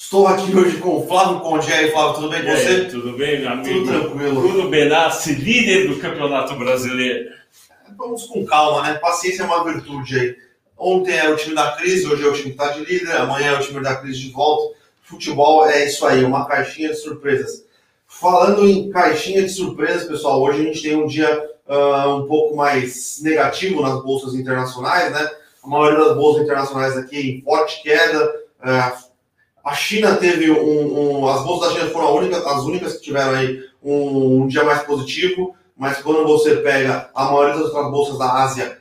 Estou aqui hoje com o Flávio Conde. E aí, Flávio, tudo bem com você? Tudo bem, meu amigo? Tudo tranquilo. Bruno Benassi, líder do Campeonato Brasileiro. Vamos com calma, né? Paciência é uma virtude aí. Ontem era o time da crise, hoje é o time que está de líder, amanhã é o time da crise de volta. Futebol é isso aí, uma caixinha de surpresas. Falando em caixinha de surpresas, pessoal, hoje a gente tem um dia uh, um pouco mais negativo nas bolsas internacionais, né? A maioria das bolsas internacionais aqui em forte queda. Uh, a China teve um, um, As bolsas da China foram única, as únicas que tiveram aí um, um, dia mais positivo, mas quando você pega a maioria das outras bolsas da Ásia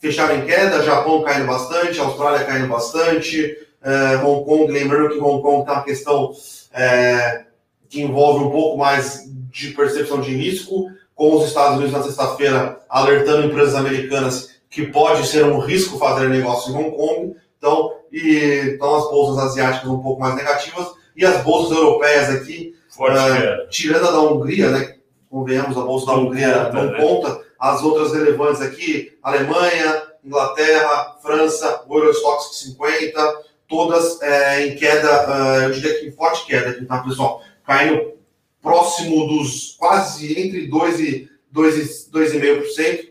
fecharam em queda, Japão caindo bastante, Austrália caindo bastante, é, Hong Kong, lembrando que Hong Kong tem uma questão é, que envolve um pouco mais de percepção de risco, com os Estados Unidos na sexta-feira alertando empresas americanas que pode ser um risco fazer negócio em Hong Kong. Então, e, então as bolsas asiáticas um pouco mais negativas e as bolsas europeias aqui, uh, tirando a da Hungria, né? Convenhamos, a bolsa da Hungria não né? conta. As outras relevantes aqui, Alemanha, Inglaterra, França, Eurostox 50, todas é, em queda, uh, eu diria que em forte queda aqui, tá, pessoal? Caindo próximo dos quase entre 2% e 2,5%.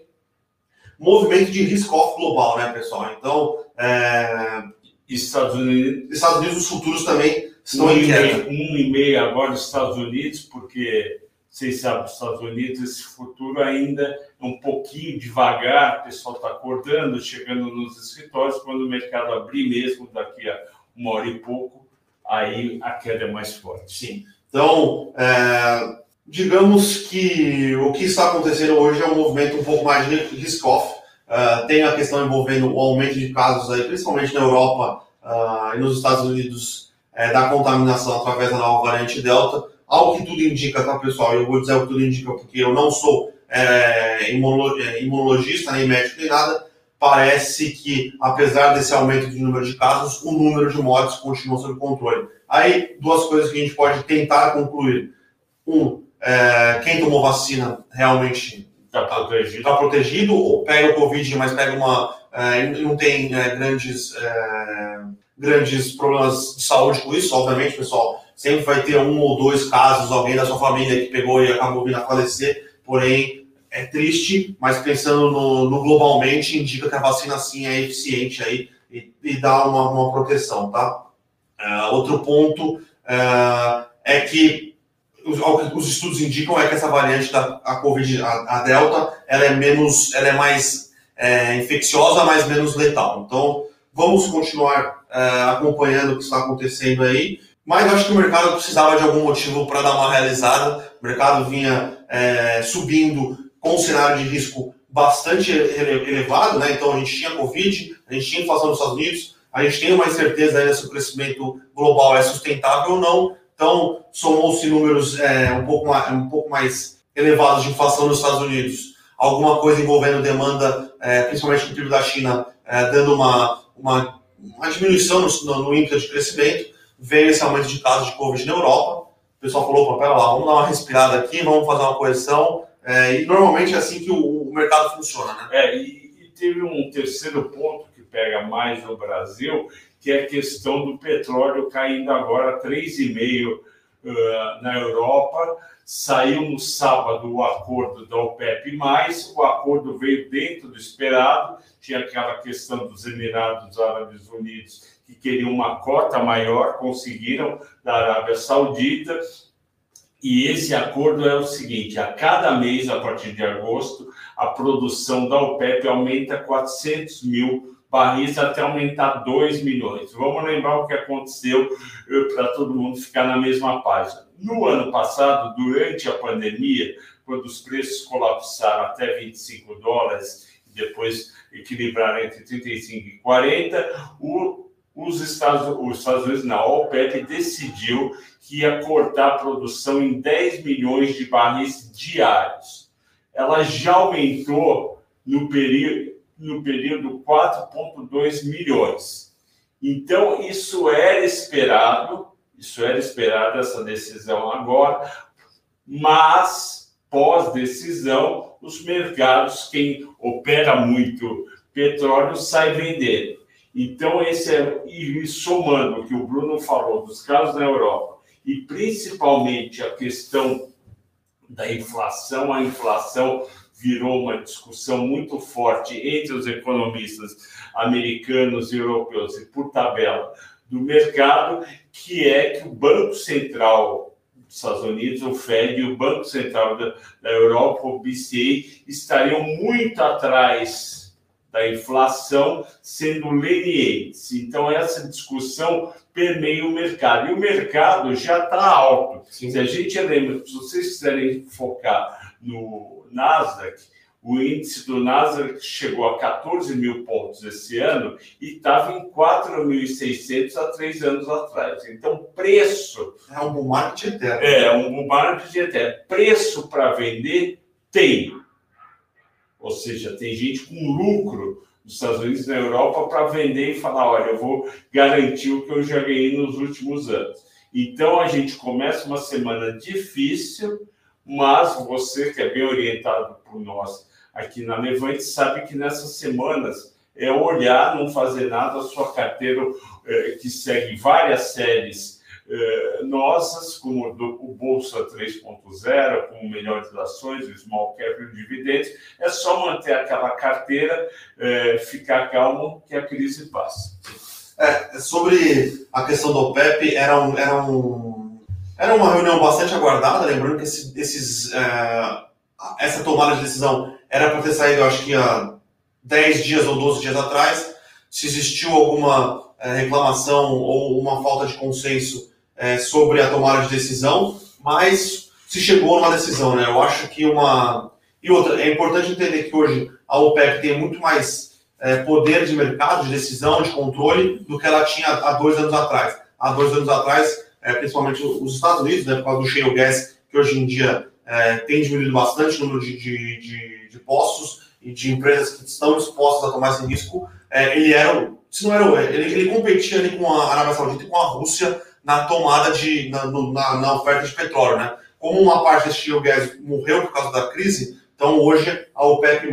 Movimento de risk-off global, né, pessoal? Então, é, Estados Unidos. Estados Unidos, os futuros também estão um em queda. Um e meio agora nos Estados Unidos, porque vocês sabem, os Estados Unidos, esse futuro ainda é um pouquinho devagar, o pessoal está acordando, chegando nos escritórios, quando o mercado abrir mesmo, daqui a uma hora e pouco, aí a queda é mais forte. Sim. Então, é, digamos que o que está acontecendo hoje é um movimento um pouco mais risk-off, Uh, tem a questão envolvendo o aumento de casos, aí, principalmente na Europa uh, e nos Estados Unidos, é, da contaminação através da nova variante Delta. Ao que tudo indica, tá, pessoal? Eu vou dizer o que tudo indica porque eu não sou é, imunologista, nem médico, nem nada. Parece que, apesar desse aumento de número de casos, o número de mortes continua sob controle. Aí, duas coisas que a gente pode tentar concluir. Um, é, quem tomou vacina realmente Está protegido. Tá protegido, ou pega o Covid, mas pega uma. É, não tem é, grandes, é, grandes problemas de saúde com isso, obviamente, pessoal. Sempre vai ter um ou dois casos, alguém da sua família que pegou e acabou vindo a falecer, porém é triste, mas pensando no, no globalmente, indica que a vacina sim é eficiente aí e, e dá uma, uma proteção, tá? Outro ponto é que os, os, estudos indicam é que essa variante da a COVID, a, a, Delta, ela é menos, ela é mais é, infecciosa, mas menos letal. Então, vamos continuar é, acompanhando o que está acontecendo aí. Mas acho que o mercado precisava de algum motivo para dar uma realizada. O mercado vinha é, subindo com um cenário de risco bastante elevado, né? Então a gente tinha Covid, a gente tinha inflação nos Estados Unidos, a gente tem uma incerteza ainda se o crescimento global é sustentável ou não. Então, somou-se números é, um, pouco mais, um pouco mais elevados de inflação nos Estados Unidos, alguma coisa envolvendo demanda, é, principalmente no PIB da China, é, dando uma, uma, uma diminuição no, no, índice de crescimento, veio esse aumento de casos de Covid na Europa. O pessoal falou, pera lá, vamos dar uma respirada aqui, vamos fazer uma correção. É, e normalmente é assim que o, o mercado funciona, né? É, e, e teve um terceiro ponto que pega mais no Brasil, que é a questão do petróleo caindo agora 3,5 uh, na Europa. Saiu no sábado o acordo da OPEP+, o acordo veio dentro do esperado, tinha aquela questão dos Emirados Árabes Unidos que queriam uma cota maior, conseguiram da Arábia Saudita, e esse acordo é o seguinte: a cada mês, a partir de agosto, a produção da OPEP aumenta 400 mil barris até aumentar 2 milhões. Vamos lembrar o que aconteceu eh, para todo mundo ficar na mesma página. No ano passado, durante a pandemia, quando os preços colapsaram até 25 dólares e depois equilibraram entre 35 e 40, o, os, Estados, os Estados Unidos, na OPEP, decidiu que ia cortar a produção em 10 milhões de barris diários. Ela já aumentou no período no período 4,2 milhões. Então, isso era esperado, isso era esperado, essa decisão agora, mas, pós-decisão, os mercados, quem opera muito petróleo, sai vendendo. Então, esse é, e somando o que o Bruno falou dos casos na Europa, e principalmente a questão da inflação, a inflação virou uma discussão muito forte entre os economistas americanos e europeus, e por tabela do mercado, que é que o Banco Central dos Estados Unidos, o Fed, e o Banco Central da, da Europa, o BCE, estariam muito atrás da inflação sendo lenientes. Então, essa discussão permeia o mercado. E o mercado já está alto. Sim. Se a gente lembra, se vocês quiserem focar no Nasdaq, o índice do Nasdaq chegou a 14 mil pontos esse ano e estava em 4.600 há três anos atrás. Então, preço. É um bull market eterno. É, um bull market eterno. Preço para vender tem. Ou seja, tem gente com lucro nos Estados Unidos e na Europa para vender e falar: olha, eu vou garantir o que eu já ganhei nos últimos anos. Então a gente começa uma semana difícil, mas você que é bem orientado por nós aqui na Levante sabe que nessas semanas é olhar, não fazer nada, a sua carteira eh, que segue várias séries eh, nossas, como do, o Bolsa 3.0, com melhores ações, o Small Cap e o dividendos, é só manter aquela carteira, eh, ficar calmo que a crise passa. É, sobre a questão do OPEP, era, um, era, um, era uma reunião bastante aguardada, lembrando que esse, esses, é, essa tomada de decisão era para ter saído, acho que há 10 dias ou 12 dias atrás. Se existiu alguma é, reclamação ou uma falta de consenso é, sobre a tomada de decisão, mas se chegou numa decisão, né? Eu acho que uma. E outra, é importante entender que hoje a OPEP tem muito mais poder de mercado, de decisão, de controle, do que ela tinha há dois anos atrás. Há dois anos atrás, é, principalmente os Estados Unidos, né, por causa do shale gas, que hoje em dia é, tem diminuído bastante o número de, de, de, de postos e de empresas que estão dispostas a tomar esse risco, é, ele era, se não era, ele, ele competia ali com a Arábia Saudita e com a Rússia na tomada de, na, na, na, oferta de petróleo, né? Como uma parte desse shale gas morreu por causa da crise, então hoje a OPEP+,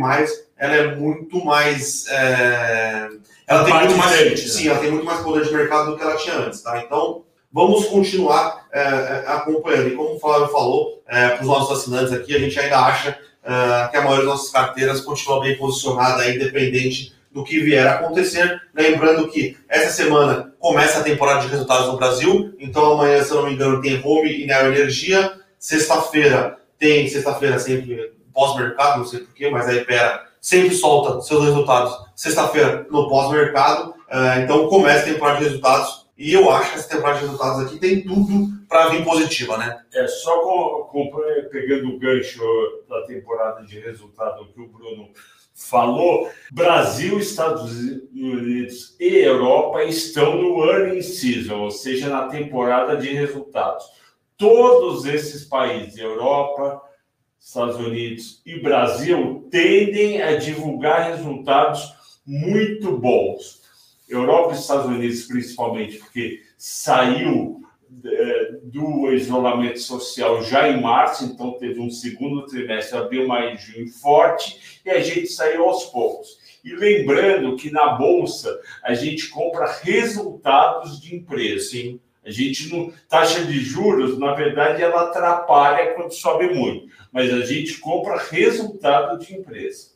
ela é muito mais... É, ela tem muito mais, né? sim, ela tem muito mais poder de mercado do que ela tinha antes, tá? Então, vamos continuar é, é acompanhando. E como o Flávio falou, é, para os nossos assinantes aqui, a gente ainda acha é, que a maioria das nossas carteiras continua bem posicionada, independente do que vier a acontecer. Lembrando que essa semana começa a temporada de resultados no Brasil, então amanhã, se eu não me engano, tem Home e Neo Energia. Sexta-feira tem, sexta-feira sempre pós-mercado, não sei porquê, mas a Ipera sempre solta seus resultados sexta-feira no pós-mercado. Uh, então começa a temporada de resultados e eu acho que essa temporada de resultados aqui tem tudo para vir positiva, né? É, só com, com, pegando o gancho da temporada de resultado que o Bruno falou, Brasil, Estados Unidos e Europa estão no earnings season, ou seja, na temporada de resultados. Todos esses países, Europa, Estados Unidos e Brasil, tendem a divulgar resultados muito bons. Europa e Estados Unidos, principalmente, porque saiu é, do isolamento social já em março, então teve um segundo trimestre, abril, maio junho forte, e a gente saiu aos poucos. E lembrando que na Bolsa a gente compra resultados de empresa. Sim. A gente não. Taxa de juros, na verdade, ela atrapalha quando sobe muito, mas a gente compra resultado de empresa.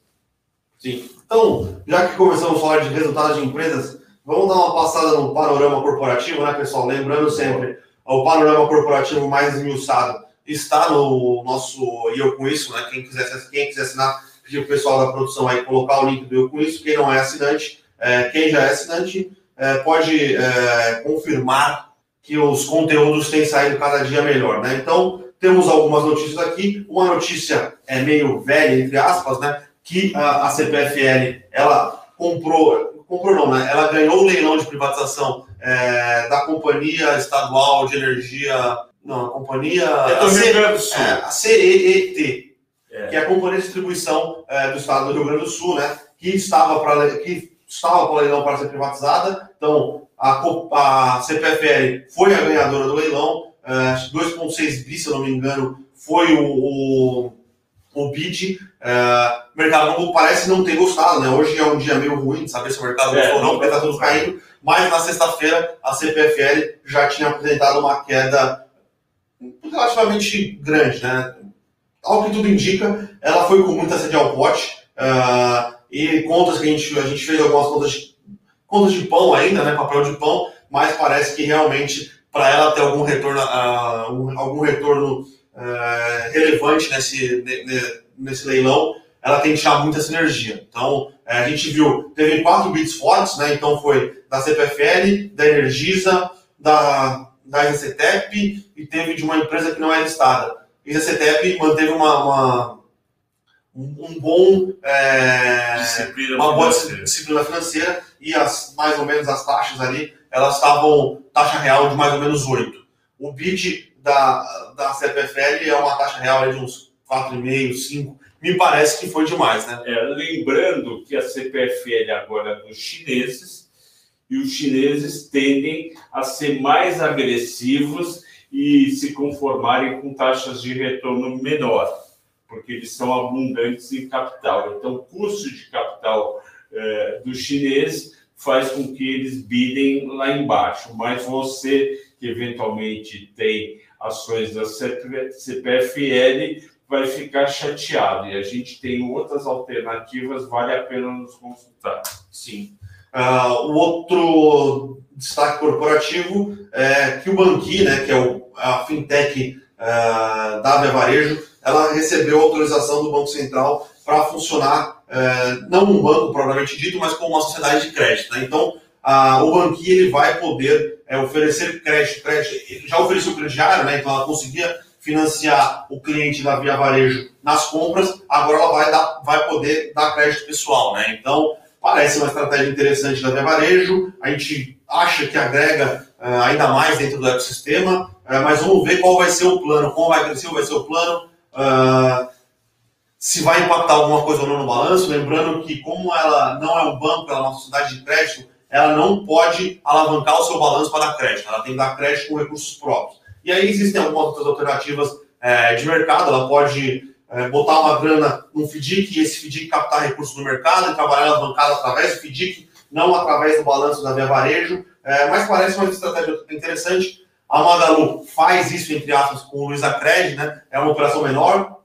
Sim. Então, já que começamos a falar de resultados de empresas, vamos dar uma passada no panorama corporativo, né, pessoal? Lembrando sempre, o panorama corporativo mais esmiuçado está no nosso E Eu Com Isso, né? Quem quiser, quem quiser assinar, pedir o pessoal da produção aí colocar o link do Eu Com Isso. Quem não é assinante, é, quem já é assinante, é, pode é, confirmar que os conteúdos têm saído cada dia melhor, né? Então, temos algumas notícias aqui. Uma notícia é meio velha, entre aspas, né? Que a, a CPFL, ela comprou, comprou não, né? Ela ganhou o leilão de privatização é, da Companhia Estadual de Energia, não, a Companhia... É do Rio Grande do Sul. É, a CEET, é. que é a Companhia de Distribuição é, do Estado do Rio Grande do Sul, né, que estava para que estava para leilão para ser privatizada, então a, a CPFL foi a ganhadora do leilão, 2,6 é, bi, se eu não me engano, foi o, o o BID, é, o mercado parece não ter gostado, né? Hoje é um dia meio ruim de saber se o mercado é, gostou ou não, porque está tudo caindo, mas na sexta-feira a CPFL já tinha apresentado uma queda relativamente grande, né? Ao que tudo indica, ela foi com muita sede ao pote, uh, e contas que a gente, a gente fez algumas contas de, contas de pão ainda, né? Papel de pão, mas parece que realmente para ela ter algum retorno, uh, algum retorno uh, relevante nesse, nesse leilão, ela tem que tirar muita sinergia. Então, é, a gente viu, teve quatro bits fortes, né? Então foi da CPFL, da Energisa, da, da ICTEP e teve de uma empresa que não é listada. A ICTEP manteve uma, uma um, bom é, disciplina uma boa financeira. disciplina financeira e as mais ou menos as taxas ali elas estavam taxa real de mais ou menos 8. O bid da, da CPFL é uma taxa real de uns 4,5, 5. Me parece que foi demais, né? É, lembrando que a CPFL agora é dos chineses e os chineses tendem a ser mais agressivos e se conformarem com taxas de retorno menor, porque eles são abundantes em capital. Então, o custo de capital eh, dos chineses faz com que eles bidem lá embaixo, mas você que eventualmente tem ações da CPFL vai ficar chateado e a gente tem outras alternativas, vale a pena nos consultar. Sim. Uh, o outro destaque corporativo é que o Banqui, né, que é o, a fintech uh, da Varejo, ela recebeu autorização do Banco Central para funcionar, uh, não um banco propriamente dito, mas como uma sociedade de crédito. Né? Então, o Banqui ele vai poder é, oferecer crédito, crédito, já ofereceu crediário, né? então ela conseguia financiar o cliente da Via Varejo nas compras, agora ela vai, dar, vai poder dar crédito pessoal. Né? Então, parece uma estratégia interessante da Via Varejo, a gente acha que agrega uh, ainda mais dentro do ecossistema, uh, mas vamos ver qual vai ser o plano, como vai crescer, vai ser o plano, uh, se vai impactar alguma coisa ou não no balanço, lembrando que como ela não é um banco, ela é uma sociedade de crédito, ela não pode alavancar o seu balanço para dar crédito, ela tem que dar crédito com recursos próprios. E aí existem algumas outras alternativas é, de mercado, ela pode é, botar uma grana num FDIC e esse FDIC captar recursos do mercado e trabalhar alavancado através do FDIC, não através do balanço da Via Varejo, é, mas parece uma estratégia interessante. A Magalu faz isso, entre aspas, com o Luiza Cred, né? é uma operação menor,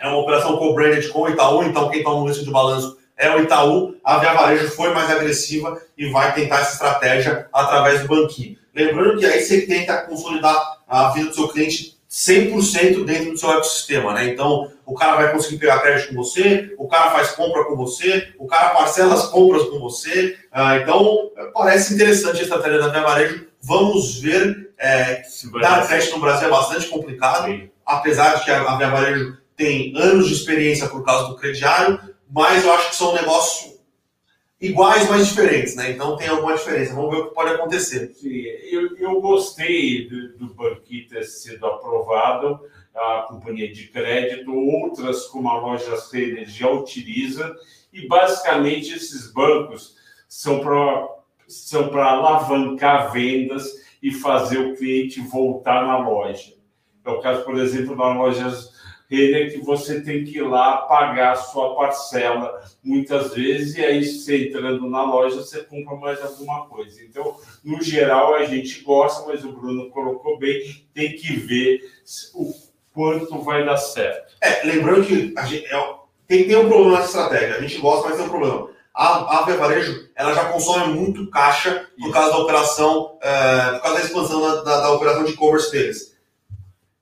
é uma operação co-branded com o Itaú, então quem toma o risco de balanço é o Itaú, a Via Varejo foi mais agressiva e vai tentar essa estratégia através do banquinho. Lembrando que aí você tenta consolidar a vida do seu cliente 100% dentro do seu ecossistema, né? Então, o cara vai conseguir pegar crédito com você, o cara faz compra com você, o cara parcela as compras com você. Ah, então, parece interessante a estratégia da Via Varejo. Vamos ver. É, dar crédito no Brasil é bastante complicado, Sim. apesar de que a Via Varejo tem anos de experiência por causa do crediário, mas eu acho que são negócios iguais, mas diferentes, né? Então tem alguma diferença. Vamos ver o que pode acontecer. Sim, eu, eu gostei do, do ter sido aprovado, a companhia de crédito, outras como a loja Renner já utiliza, e basicamente esses bancos são para são para alavancar vendas e fazer o cliente voltar na loja. É o caso, por exemplo, da loja ele é que você tem que ir lá pagar a sua parcela muitas vezes, e aí você entrando na loja, você compra mais alguma coisa. Então, no geral, a gente gosta, mas o Bruno colocou bem, tem que ver o quanto vai dar certo. É, lembrando que a gente, é, tem, tem um problema nessa estratégia, a gente gosta, mas tem um problema. A, a Via Varejo ela já consome muito caixa por causa da operação, é, por causa da expansão da, da, da operação de e-commerce deles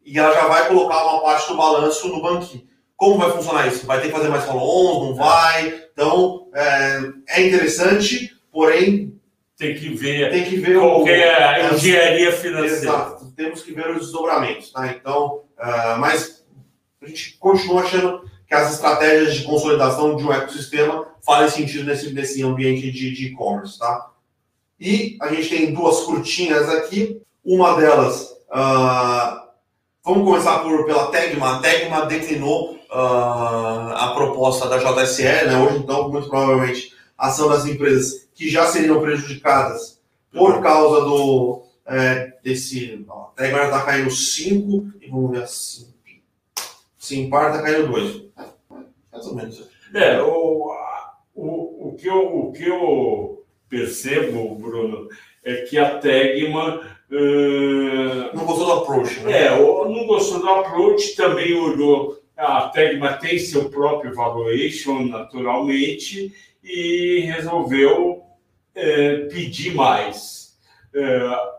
e ela já vai colocar uma parte do balanço no banquinho. Como vai funcionar isso? Vai ter que fazer mais follow-ons? Não vai? Então, é, é, interessante, porém... Tem que ver, tem que ver qual o, é a engenharia financeira. Exato. Temos que ver os desdobramentos. Tá? Então, uh, mas a gente continua achando que as estratégias de consolidação de um ecossistema fazem sentido nesse, nesse ambiente de e-commerce. tá? E a gente tem duas curtinhas aqui. Uma delas... Uh, Vamos começar por, pela Tegma. A Tegma declinou uh, a proposta da JSE, né? Hoje, então, muito provavelmente, ação das empresas que já seriam prejudicadas por causa do é, desse. Ó, a Tegma está caindo 5 e vamos ver assim. Simpar está caindo 2. Mais ou menos. É, o, o, o, que eu, o que eu percebo, Bruno, é que a Tegma. Uh, não gostou do approach, né? É, não gostou do approach, também olhou. A Tegma tem seu próprio valuation, naturalmente, e resolveu é, pedir mais. É,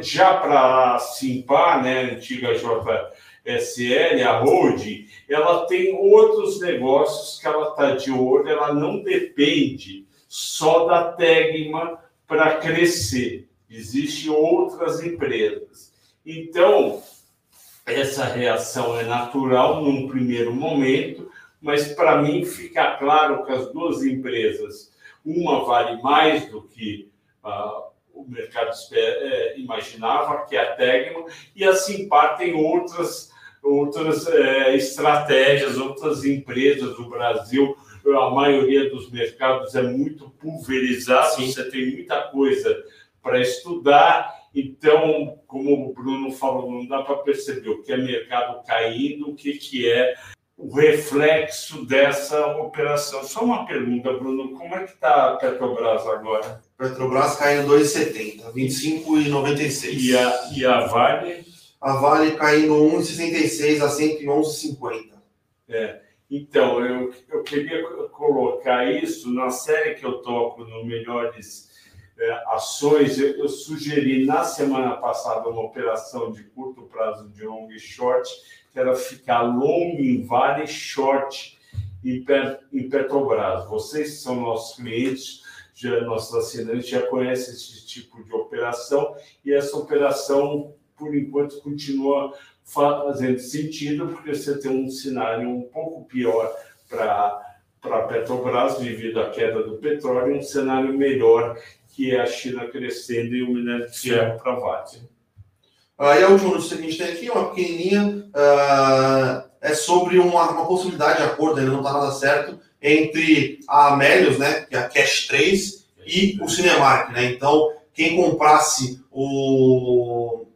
já para Simpar, né, antiga JSL, a Road, ela tem outros negócios que ela está de olho, ela não depende só da Tegma para crescer. Existem outras empresas. Então, essa reação é natural num primeiro momento, mas para mim fica claro que as duas empresas, uma vale mais do que uh, o mercado é, imaginava, que é a Tegma, e assim partem outras, outras é, estratégias, outras empresas do Brasil. A maioria dos mercados é muito pulverizado, Sim. você tem muita coisa para estudar. Então, como o Bruno falou, não dá para perceber o que é mercado caindo, o que, que é o reflexo dessa operação. Só uma pergunta, Bruno, como é que está a Petrobras agora? Petrobras caindo 2,70, 25,96. E a, e a Vale? A Vale caindo 1,66 a 111,50. É. Então, eu, eu queria colocar isso na série que eu toco no Melhores Ações. Eu, eu sugeri na semana passada uma operação de curto prazo de long e short que era ficar long em Vale, short em, em Petrobras. Vocês são nossos clientes, já, nossos assinantes já conhecem esse tipo de operação e essa operação, por enquanto, continua fazendo sentido, porque você tem um cenário um pouco pior para para Petrobras devido à queda do petróleo, um cenário melhor que é a China crescendo e o minério de ferro para a Vale. Uh, e a última notícia que a gente tem aqui, uma pequenininha, uh, é sobre uma, uma, possibilidade de acordo, ainda não está nada certo, entre a Amélios, né, que é a Cash 3, e o Cinemark. Né? Então, quem comprasse o,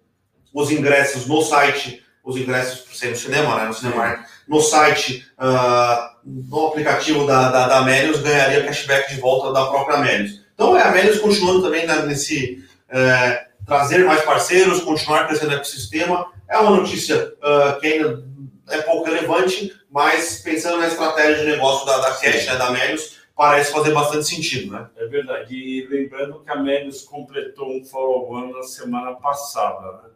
os ingressos no site, os ingressos por ser no cinema, né, no Cinemark, no site, uh, no aplicativo da, da, da Amélios, ganharia cashback de volta da própria Amélios. Então, é a Amélios continuando também né, nesse... Uh, trazer mais parceiros, continuar crescendo o ecossistema. É uma notícia uh, que ainda é pouco relevante, mas pensando na estratégia de negócio da, da Cash, né, da Melius, parece fazer bastante sentido, né? É verdade. E lembrando que a Melius completou um follow-on na semana passada, né?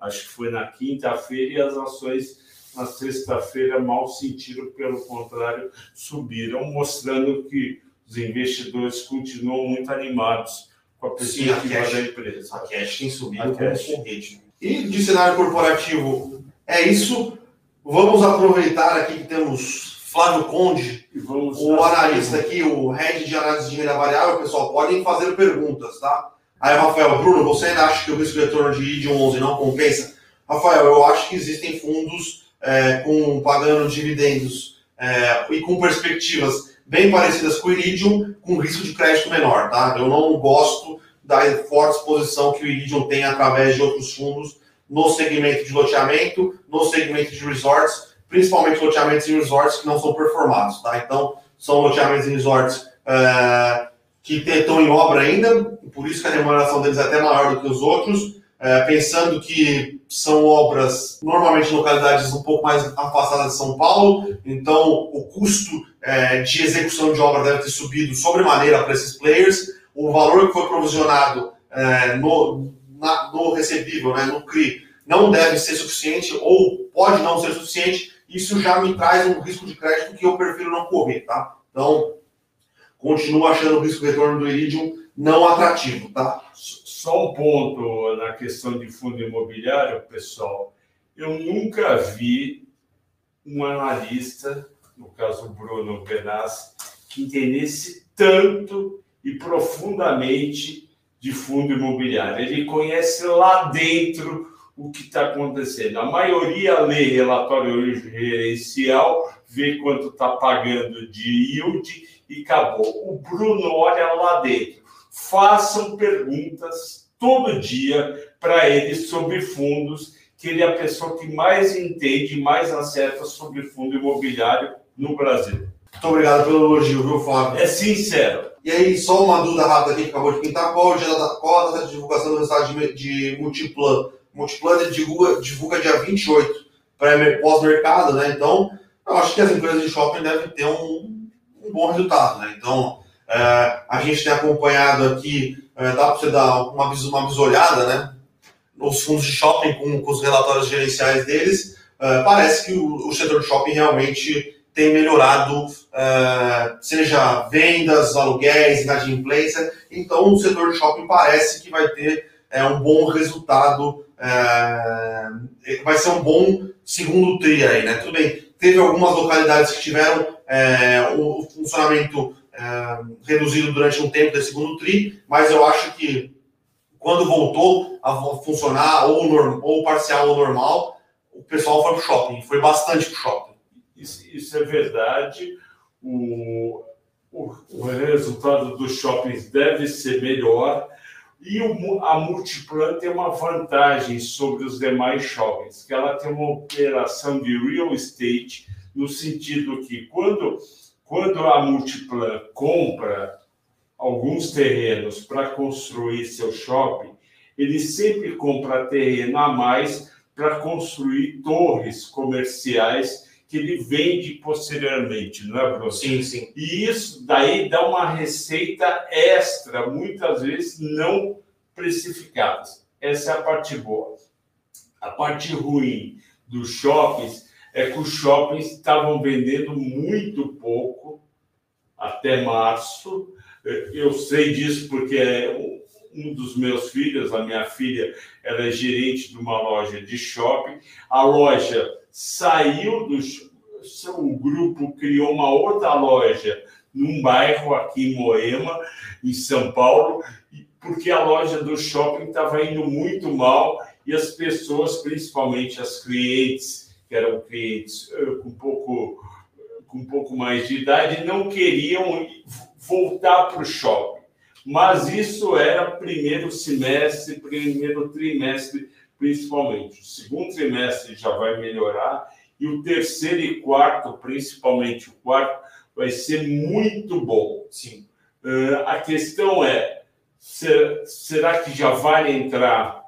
Acho que foi na quinta-feira e as ações na sexta-feira mal sentiram, pelo contrário, subiram, mostrando que os investidores continuam muito animados com a perspectiva Sim, a cash, da empresa. A cash tem subido concorrente. E de cenário corporativo, é isso. Vamos aproveitar aqui que temos Flávio Conde, o analista aqui, o head de análise de renda variável, pessoal, podem fazer perguntas, tá? Aí, Rafael, Bruno, você ainda acha que o risco de retorno de ID 11 não compensa? Rafael, eu acho que existem fundos é, com pagando dividendos é, e com perspectivas bem parecidas com o Iridium, com risco de crédito menor, tá? Eu não gosto da forte exposição que o Iridium tem através de outros fundos no segmento de loteamento, no segmento de resorts, principalmente loteamentos em resorts que não são performados, tá? Então, são loteamentos em resorts uh, que estão em obra ainda, por isso que a remuneração deles é até maior do que os outros, uh, pensando que são obras normalmente em localidades um pouco mais afastadas de São Paulo, então o custo é, de execução de obra deve ter subido sobremaneira para esses players. O valor que foi provisionado é, no, na, no recebível, né, no CRI, não deve ser suficiente ou pode não ser suficiente. Isso já me traz um risco de crédito que eu prefiro não correr, tá? Então, continuo achando o risco de retorno do Iridium não atrativo, tá? Só um ponto na questão de fundo imobiliário, pessoal. Eu nunca vi um analista no caso Bruno Benassi, que entendesse tanto e profundamente de fundo imobiliário. Ele conhece lá dentro o que está acontecendo. A maioria lê relatório gerencial, vê quanto está pagando de yield e acabou. O Bruno olha lá dentro. Façam perguntas todo dia para ele sobre fundos que ele é a pessoa que mais entende mais acerta sobre fundo imobiliário no Brasil. Muito obrigado pelo elogio, viu, Fábio? É sincero. E aí, só uma dúvida rápida aqui que acabou de pintar. Qual, qual a data de divulgação do resultado de, de Multiplan? Multiplan divulga, divulga dia 28, pós-mercado, né? Então, eu acho que as empresas de shopping devem ter um, um bom resultado, né? Então, é, a gente tem acompanhado aqui, é, dá para você dar uma, uma bisolhada, né? Os fundos de shopping com, com os relatórios gerenciais deles, é, parece que o, o setor de shopping realmente tem melhorado, uh, seja vendas, aluguéis, inadimplência. Então, o setor de shopping parece que vai ter uh, um bom resultado, uh, vai ser um bom segundo TRI aí, né? Tudo bem, teve algumas localidades que tiveram o funcionamento reduzido durante um tempo desse segundo TRI, mas eu acho que quando voltou a funcionar ou, norm, ou parcial ou normal, o pessoal foi para o shopping, foi bastante para o shopping. Isso, isso é verdade. O, o, o, resultado dos shoppings deve ser melhor. E o, a Multiplan tem uma vantagem sobre os demais shoppings, que ela tem uma operação de real estate, no sentido que quando, quando a Multiplan compra alguns terrenos para construir seu shopping, ele sempre compra terreno a mais para construir torres comerciais que ele vende posteriormente, não é, Bruno? Sim, sim. E isso daí dá uma receita extra, muitas vezes não precificada. Essa é a parte boa. A parte ruim dos shoppings é que os shoppings estavam vendendo muito pouco até março. Eu sei disso porque é um dos meus filhos, a minha filha, ela é gerente de uma loja de shopping. A loja saiu do o grupo criou uma outra loja num bairro aqui em Moema, em São Paulo, porque a loja do shopping estava indo muito mal e as pessoas, principalmente as clientes, que eram clientes eh, com pouco com um pouco mais de idade, não queriam voltar para o shopping. Mas isso era primeiro semestre, primeiro trimestre principalmente. O segundo trimestre já vai melhorar e o terceiro e quarto, principalmente o quarto, vai ser muito bom. Sim. Uh, a questão é: ser, será que já vai entrar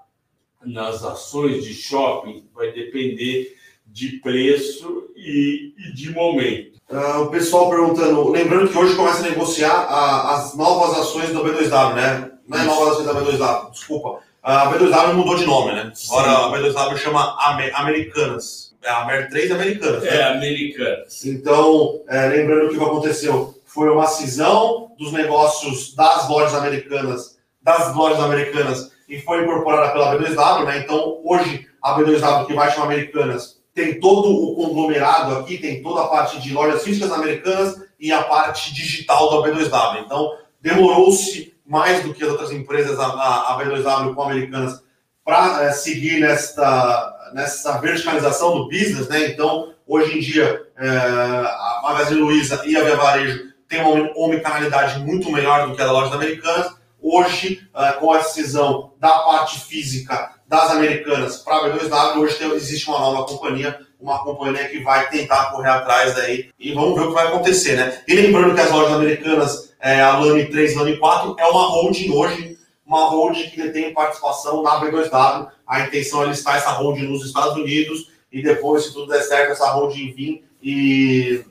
nas ações de shopping? Vai depender de preço e, e de momento. Uh, o pessoal perguntando, lembrando que hoje começa a negociar a, as novas ações do B2W, né? Não é novas ações da B2W, desculpa a B2W mudou de nome, né? Agora a B2W chama Americanas. É a Amer 3 Americanas. Né? É, Americanas. Então, é, lembrando que o que aconteceu foi uma cisão dos negócios das lojas americanas, das lojas americanas, e foi incorporada pela B2W, né? Então, hoje, a B2W, que vai chamar Americanas, tem todo o conglomerado aqui, tem toda a parte de lojas físicas americanas e a parte digital da B2W. Então, demorou-se mais do que as outras empresas, a, a B2W com americanas, para é, seguir nesta, nessa verticalização do business, né? Então, hoje em dia, é, a Magazine Luiza e a Via Varejo têm uma omnicanalidade muito melhor do que a da loja americanas. Hoje, é, com a decisão da parte física das americanas para a B2W, hoje tem, existe uma nova companhia, uma companhia que vai tentar correr atrás daí e vamos ver o que vai acontecer, né? E lembrando que as lojas americanas é, a LAME 3, LAME 4, é uma holding hoje, uma holding que detém participação na B2W. A intenção é listar essa holding nos Estados Unidos e depois, se tudo der certo, essa holding vir e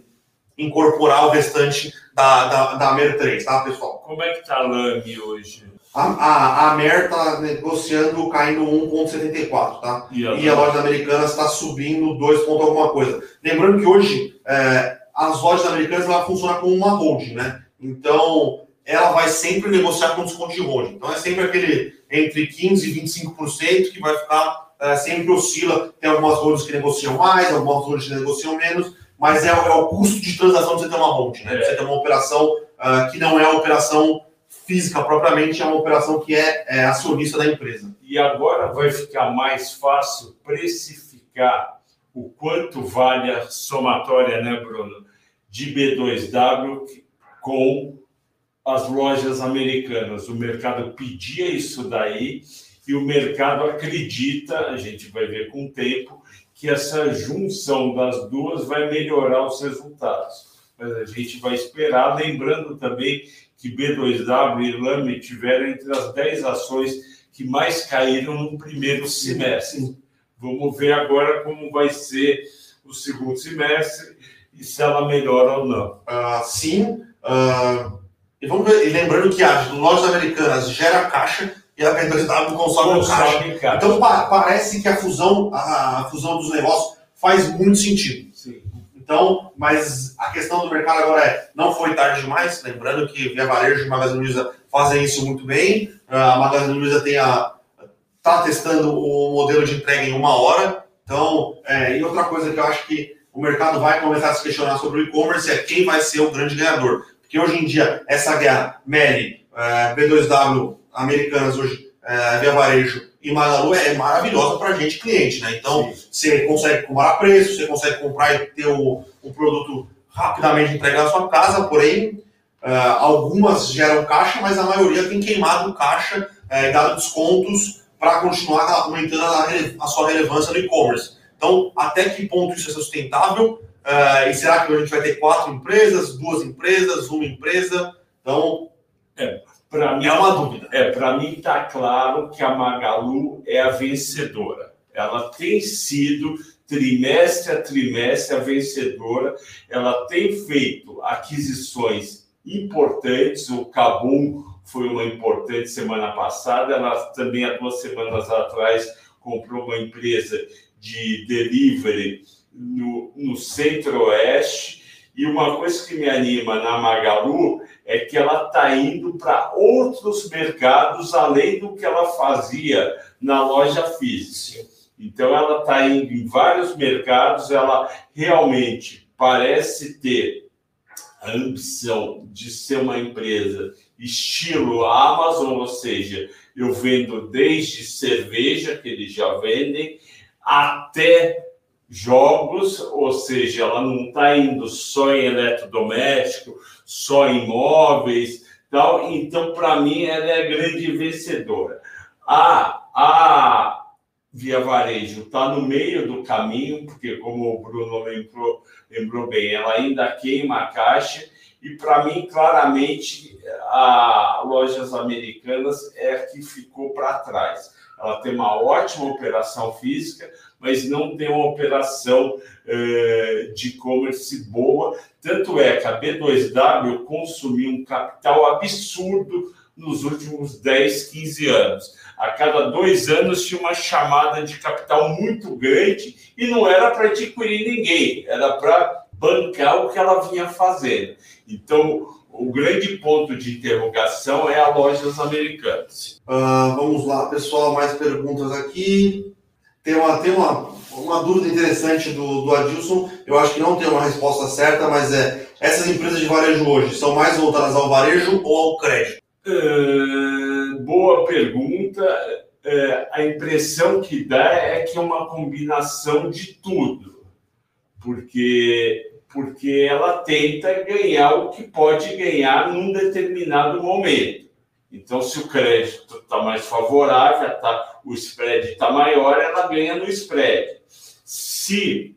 incorporar o restante da, da, da Mer 3, tá, pessoal? Como é que tá a LAME hoje? A, a, a Mer está negociando caindo 1,74, tá? E a, e a loja americana está subindo 2 pontos alguma coisa. Lembrando que hoje é, as lojas americanas ela funciona como uma holding, né? Então, ela vai sempre negociar com desconto de holding. Então, é sempre aquele entre 15% e 25% que vai ficar, é, sempre oscila. Tem algumas holdings que negociam mais, algumas holdings que negociam menos, mas é, é o custo de transação de você ter uma holding, né? De você ter uma operação uh, que não é operação física propriamente, é uma operação que é, é acionista da empresa. E agora vai ficar mais fácil precificar o quanto vale a somatória, né, Bruno, de B2W com as lojas americanas. O mercado pedia isso daí e o mercado acredita, a gente vai ver com o tempo, que essa junção das duas vai melhorar os resultados. Mas a gente vai esperar, lembrando também que B2W e Lame tiveram entre as 10 ações que mais caíram no primeiro semestre. Vamos ver agora como vai ser o segundo semestre e se ela melhora ou não. Uh, sim. Uh, e, vamos ver, e lembrando que as lojas americanas gera caixa e a B2W consome, consome caixa. caixa. Então pa parece que a fusão, a, a, fusão dos negócios faz muito sentido. Sim. Então, mas a questão do mercado agora é, não foi tarde demais, lembrando que Via Varejo e Magazine Luiza fazem isso muito bem. Ah, a Magazine Luiza tem a está testando o modelo de entrega em uma hora. Então, é, e outra coisa que eu acho que o mercado vai começar a se questionar sobre o e-commerce é quem vai ser o grande ganhador. Porque hoje em dia, essa guerra, Meli, é, B2W, Americanas hoje, é, Via Varejo e Magalu é maravilhosa para a gente, cliente. Né? Então, Sim. você consegue comprar preço, você consegue comprar e ter o, o produto rapidamente entregue na sua casa, porém, uh, algumas geram caixa, mas a maioria tem queimado caixa, uh, dado descontos para continuar aumentando a, a, sua relevância no e-commerce. Então, até que ponto isso é sustentável? Uh, e será que a gente vai ter quatro empresas, duas empresas, uma empresa? Então, é, para mim é uma dúvida. É, para mim está claro que a Magalu é a vencedora. Ela tem sido trimestre a trimestre a vencedora. Ela tem feito aquisições importantes. O Cabum foi uma importante semana passada. Ela também há duas semanas atrás comprou uma empresa de delivery no, no centro-oeste. E uma coisa que me anima na Magalu é que ela está indo para outros mercados além do que ela fazia na loja física. Então, ela está indo em vários mercados, ela realmente parece ter a ambição de ser uma empresa estilo Amazon, ou seja, eu vendo desde cerveja, que eles já vendem, até jogos, ou seja, ela não está indo só em eletrodoméstico, só em imóveis, tal. Então, para mim, ela é a grande vencedora. A, a Via Varejo está no meio do caminho, porque, como o Bruno lembrou, lembrou bem, ela ainda queima a caixa, e para mim, claramente, a Lojas Americanas é a que ficou para trás. Ela tem uma ótima operação física, mas não tem uma operação uh, de e-commerce boa. Tanto é que a B2W consumiu um capital absurdo nos últimos 10, 15 anos. A cada dois anos tinha uma chamada de capital muito grande e não era para adquirir ninguém, era para bancar o que ela vinha fazendo. Então, o grande ponto de interrogação é a lojas americanas. Uh, vamos lá, pessoal, mais perguntas aqui. Tem uma, tem uma, uma dúvida interessante do, do Adilson. Eu acho que não tem uma resposta certa, mas é: essas empresas de varejo hoje são mais voltadas ao varejo ou ao crédito? Uh, boa pergunta. Uh, a impressão que dá é que é uma combinação de tudo, porque porque ela tenta ganhar o que pode ganhar num determinado momento. Então, se o crédito está mais favorável, tá, o spread está maior, ela ganha no spread. Se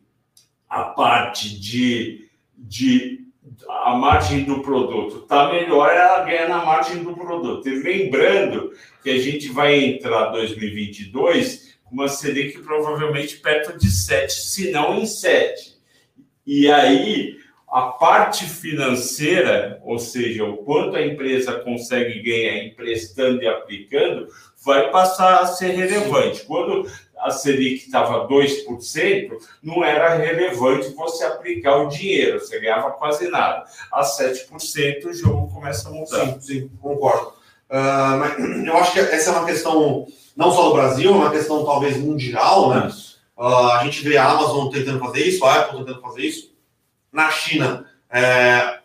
a parte de, de a margem do produto está melhor, ela ganha na margem do produto. E lembrando que a gente vai entrar 2022 com uma Selic provavelmente perto de 7, se não em 7. E aí a parte financeira, ou seja, o quanto a empresa consegue ganhar emprestando e aplicando, vai passar a ser relevante. Quando a Selic estava 2%, não era relevante você aplicar o dinheiro, você ganhava quase nada. A 7%, o jogo começa a mudar. Sim, sim concordo. Uh, mas eu acho que essa é uma questão não só do Brasil, é uma questão talvez mundial, né? Uh, a gente vê a Amazon tentando fazer isso, a Apple tentando fazer isso. Na China, é,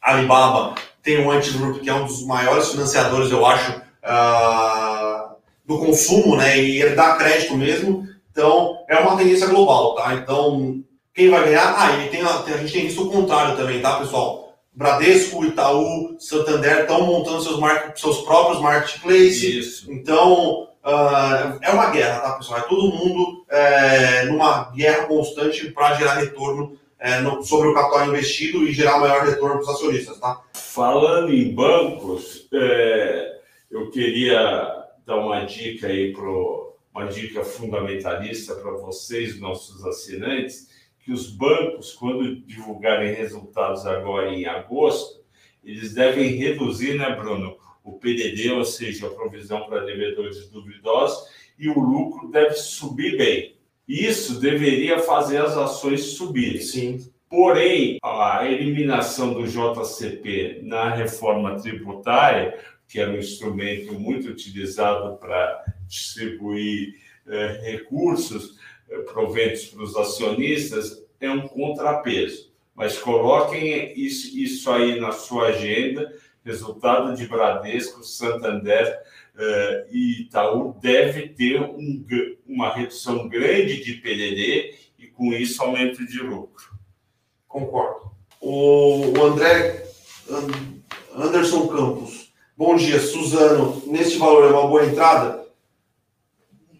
Alibaba tem o Antigroup, que é um dos maiores financiadores, eu acho, uh, do consumo, né? E ele dá crédito mesmo. Então, é uma tendência global, tá? Então, quem vai ganhar? Ah, e tem a, a gente tem visto o contrário também, tá, pessoal? Bradesco, Itaú, Santander estão montando seus, seus próprios marketplaces. Isso. Então, uh, é uma guerra, tá, pessoal? É todo mundo é, numa guerra constante para gerar retorno é, no, sobre o capital investido e gerar maior retorno para os acionistas, tá? Falando em bancos, é, eu queria dar uma dica aí pro uma dica fundamentalista para vocês, nossos assinantes, que os bancos, quando divulgarem resultados agora em agosto, eles devem reduzir, né, Bruno, o PDD, ou seja, a provisão para devedores duvidosos, e o lucro deve subir bem. Isso deveria fazer as ações subirem. Sim. Porém, a eliminação do JCP na reforma tributária, que era um instrumento muito utilizado para distribuir eh, recursos, eh, proventos para os acionistas, é um contrapeso. Mas coloquem isso, isso aí na sua agenda. Resultado de Bradesco, Santander uh, e Itaú deve ter um, uma redução grande de PDD e, com isso, aumento de lucro. Concordo. O, o André Anderson Campos. Bom dia, Suzano. Neste valor é uma boa entrada?